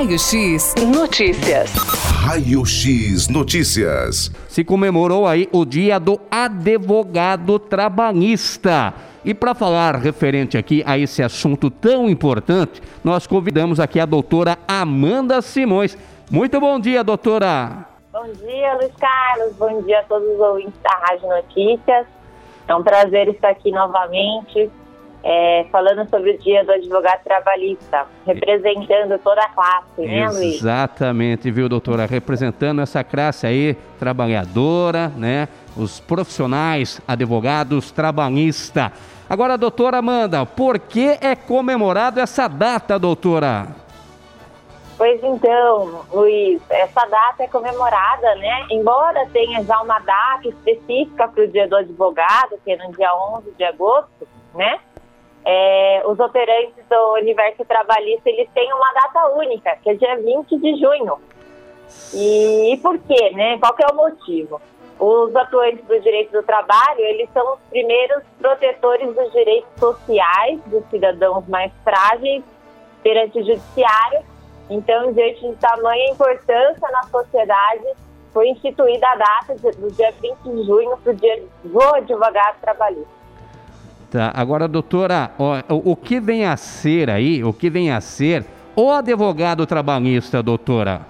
Raio X Notícias. Raio X Notícias. Se comemorou aí o dia do advogado trabalhista. E para falar referente aqui a esse assunto tão importante, nós convidamos aqui a doutora Amanda Simões. Muito bom dia, doutora. Bom dia, Luiz Carlos. Bom dia a todos os ouvintes da Rádio Notícias. É um prazer estar aqui novamente é, falando sobre o Dia do Advogado Trabalhista, representando toda a classe, né, Luiz? Exatamente, viu, doutora? Representando essa classe aí, trabalhadora, né? Os profissionais, advogados trabalhista. Agora, doutora Amanda, por que é comemorado essa data, doutora? Pois então, Luiz, essa data é comemorada, né? Embora tenha já uma data específica para o Dia do Advogado, que é no dia 11 de agosto, né? É, os operantes do universo trabalhista eles têm uma data única, que é dia 20 de junho. E, e por quê, né? Qual é o motivo? Os atuantes do direito do trabalho, eles são os primeiros protetores dos direitos sociais dos cidadãos mais frágeis perante o judiciário. Então, diante de tamanha importância na sociedade, foi instituída a data do dia 20 de junho para o dia do advogado trabalhista. Tá, agora, doutora, ó, o, o que vem a ser aí, o que vem a ser o advogado trabalhista, doutora?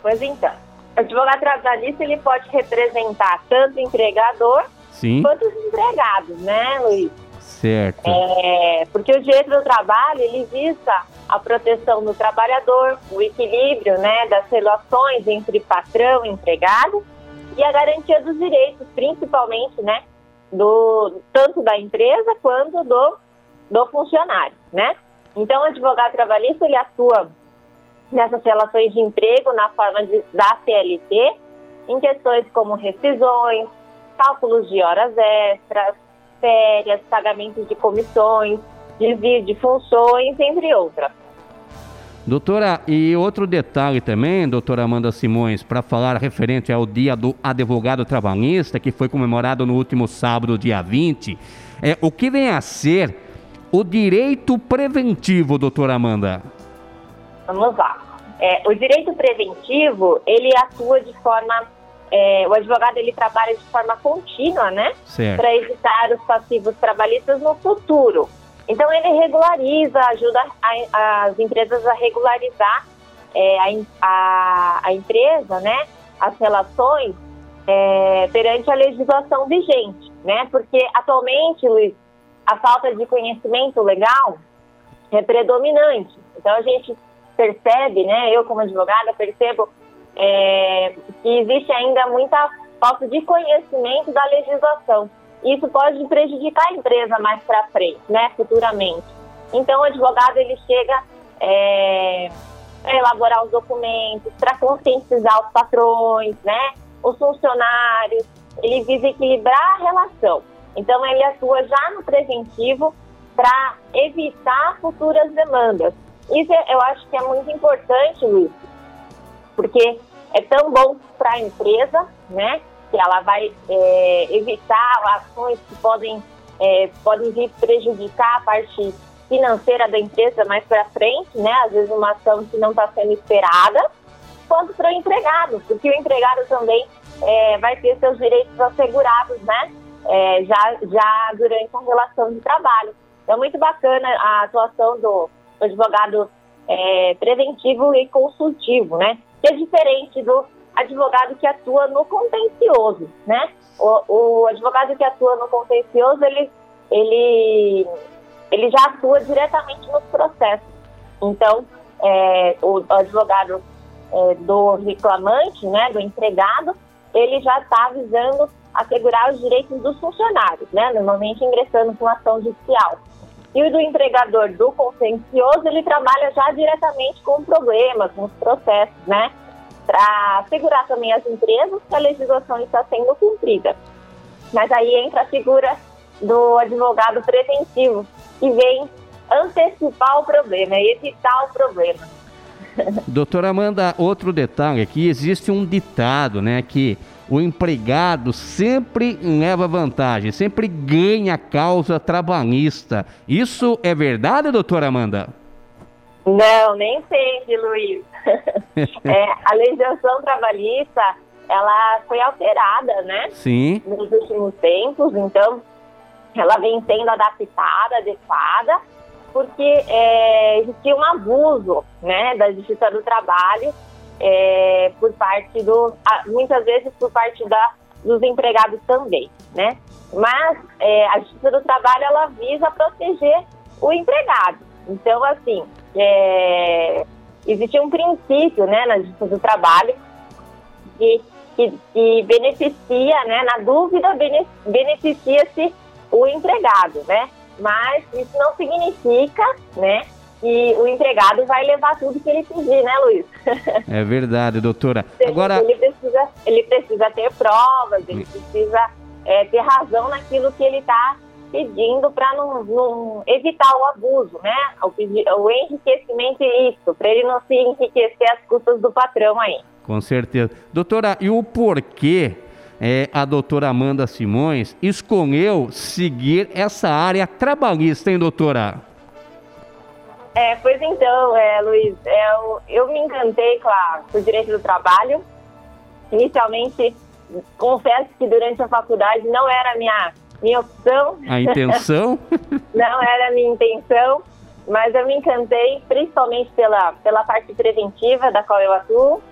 Pois então, o advogado trabalhista ele pode representar tanto o empregador Sim. quanto os empregados, né, Luiz? Certo. É, porque o direito do trabalho ele visa a proteção do trabalhador, o equilíbrio, né, das relações entre patrão e empregado e a garantia dos direitos, principalmente, né, do tanto da empresa quanto do, do funcionário, né? Então, o advogado trabalhista ele atua nessas relações de emprego na forma de, da CLT, em questões como rescisões, cálculos de horas extras, férias, pagamentos de comissões, desvio de funções, entre outras. Doutora, e outro detalhe também, doutora Amanda Simões, para falar referente ao Dia do Advogado Trabalhista, que foi comemorado no último sábado, dia 20, é, o que vem a ser o direito preventivo, doutora Amanda? Vamos lá. É, o direito preventivo, ele atua de forma... É, o advogado, ele trabalha de forma contínua, né? Para evitar os passivos trabalhistas no futuro. Então, ele regulariza, ajuda a, as empresas a regularizar é, a, a, a, empresa, né, as relações é, perante a legislação vigente, né? Porque atualmente, Luiz, a falta de conhecimento legal é predominante. Então, a gente percebe, né, eu como advogada percebo é, que existe ainda muita falta de conhecimento da legislação isso pode prejudicar a empresa mais para frente, né, futuramente. Então, o advogado ele chega é, para elaborar os documentos, para conscientizar os patrões, né, os funcionários. Ele visa equilibrar a relação. Então, ele atua já no preventivo para evitar futuras demandas. Isso é, eu acho que é muito importante, Luiz, porque é tão bom para a empresa, né? Que ela vai é, evitar ações que podem, é, podem vir prejudicar a parte financeira da empresa mais para frente, né? Às vezes uma ação que não está sendo esperada, quanto para o empregado, porque o empregado também é, vai ter seus direitos assegurados, né? É, já, já durante a relação de trabalho. Então, muito bacana a atuação do advogado é, preventivo e consultivo, né? Que é diferente do advogado que atua no contencioso, né? O, o advogado que atua no contencioso, ele, ele, ele já atua diretamente nos processos. Então, é, o advogado é, do reclamante, né, do empregado, ele já está visando assegurar os direitos dos funcionários, né, normalmente ingressando com ação judicial. E o do empregador do contencioso, ele trabalha já diretamente com problemas, com os processos, né, para segurar também as empresas que a legislação está sendo cumprida. Mas aí entra a figura do advogado preventivo, que vem antecipar o problema, evitar o problema. Doutora Amanda, outro detalhe aqui, existe um ditado, né, que o empregado sempre leva vantagem, sempre ganha causa trabalhista. Isso é verdade, doutora Amanda? Não, nem sempre, Luiz. é, a legislação trabalhista, ela foi alterada, né? Sim. Nos últimos tempos, então ela vem sendo adaptada, adequada, porque é, existia um abuso, né, da Justiça do Trabalho é, por parte do, muitas vezes por parte da, dos empregados também, né? Mas é, a Justiça do Trabalho ela visa proteger o empregado. Então, assim, é, existe um princípio, né, na Justiça do Trabalho que, que, que beneficia, né, na dúvida beneficia-se o empregado, né? Mas isso não significa, né, que o empregado vai levar tudo que ele pedir, né, Luiz? É verdade, doutora. Agora ele precisa, ele precisa ter provas, ele precisa é, ter razão naquilo que ele está pedindo para não, não, evitar o abuso, né? O, o enriquecimento ilícito, para ele não se enriquecer às custas do patrão aí. Com certeza. Doutora, e o porquê é, a doutora Amanda Simões escolheu seguir essa área trabalhista, hein, doutora? É, pois então, é, Luiz, é, eu, eu me encantei com o direito do trabalho. Inicialmente, confesso que durante a faculdade não era a minha, minha opção. A intenção? não era a minha intenção, mas eu me encantei principalmente pela, pela parte preventiva da qual eu atuo,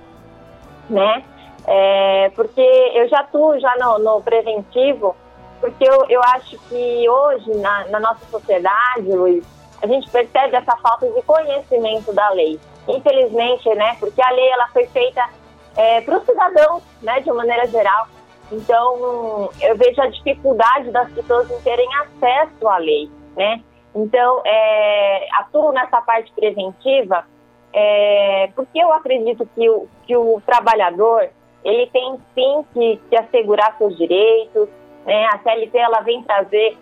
né? É, porque eu já atuo já no, no preventivo, porque eu, eu acho que hoje, na, na nossa sociedade, Luiz, a gente percebe essa falta de conhecimento da lei. Infelizmente, né, porque a lei ela foi feita é, para o cidadão, né, de uma maneira geral. Então, eu vejo a dificuldade das pessoas em terem acesso à lei, né? Então, é, atuo nessa parte preventiva é, porque eu acredito que o, que o trabalhador ele tem sim que, que assegurar seus direitos, né? A CLT ela vem trazer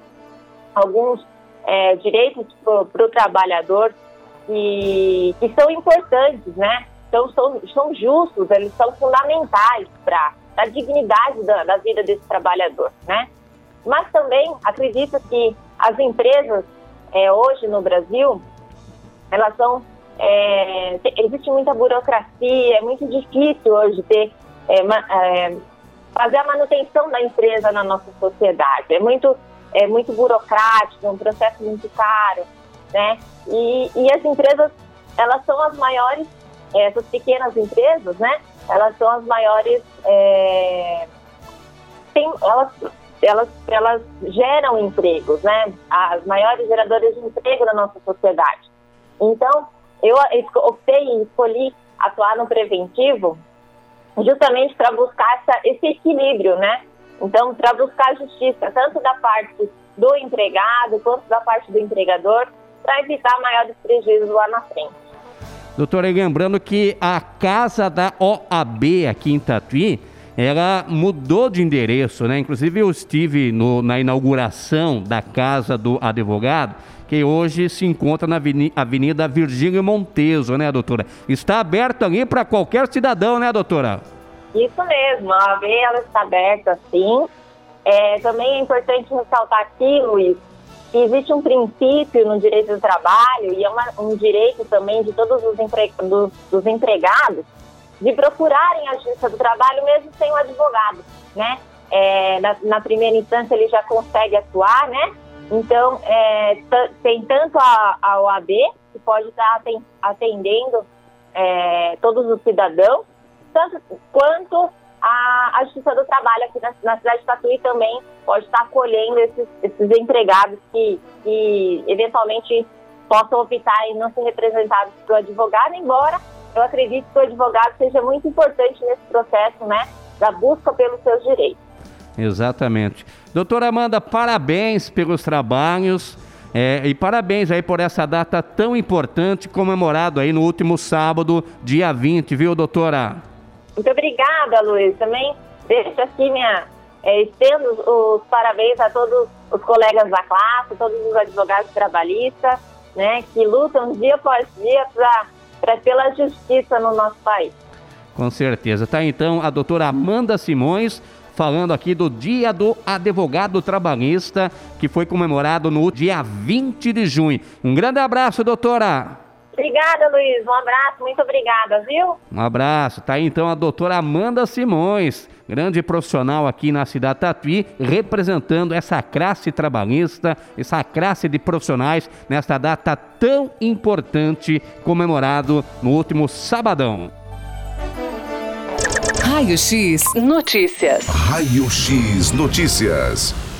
alguns é, direitos para o trabalhador que, que são importantes, né? Então, são, são justos, eles são fundamentais para a dignidade da, da, vida desse trabalhador, né? Mas também acredito que as empresas é, hoje no Brasil, elas são é, existe muita burocracia, é muito difícil hoje ter é, é, fazer a manutenção da empresa na nossa sociedade. É muito é muito burocrático, é um processo muito caro, né? E, e as empresas, elas são as maiores, é, essas pequenas empresas, né? Elas são as maiores, é, tem, elas, elas, elas geram empregos, né? As maiores geradoras de emprego na nossa sociedade. Então, eu optei e escolhi atuar no preventivo justamente para buscar essa, esse equilíbrio, né? Então, para buscar justiça, tanto da parte do empregado quanto da parte do empregador, para evitar maiores prejuízos lá na frente. Doutora, lembrando que a casa da OAB aqui em Tatuí, ela mudou de endereço, né? Inclusive eu estive no, na inauguração da casa do advogado, que hoje se encontra na Avenida Virgílio Monteso, né, doutora? Está aberto ali para qualquer cidadão, né, doutora? Isso mesmo, a OAB ela está aberta sim. É, também é importante ressaltar aqui, Luiz, existe um princípio no direito do trabalho e é uma, um direito também de todos os empre, dos, dos, empregados de procurarem a justiça do trabalho mesmo sem o advogado, né? É, na, na, primeira instância ele já consegue atuar, né? Então, é, tem tanto a, a OAB, que pode estar atendendo é, todos os cidadãos, tanto quanto a, a Justiça do Trabalho aqui na, na cidade de Tatuí também pode estar acolhendo esses, esses empregados que, que eventualmente possam optar em não ser representados pelo advogado, embora eu acredito que o advogado seja muito importante nesse processo, né, da busca pelos seus direitos. Exatamente. Doutora Amanda, parabéns pelos trabalhos é, e parabéns aí por essa data tão importante, comemorado aí no último sábado, dia 20, viu, doutora? Muito obrigada, Luiz. Também deixo aqui minha. É, estendo os, parabéns a todos os colegas da classe, todos os advogados trabalhistas, né, que lutam dia após dia para pela justiça no nosso país. Com certeza. Tá então a doutora Amanda Simões falando aqui do Dia do Advogado Trabalhista, que foi comemorado no dia 20 de junho. Um grande abraço, doutora. Obrigada, Luiz. Um abraço, muito obrigada, viu? Um abraço. Tá aí então a doutora Amanda Simões, grande profissional aqui na cidade Tatuí, representando essa classe trabalhista, essa classe de profissionais nesta data tão importante comemorado no último sabadão. Raio X Notícias. Raio X Notícias.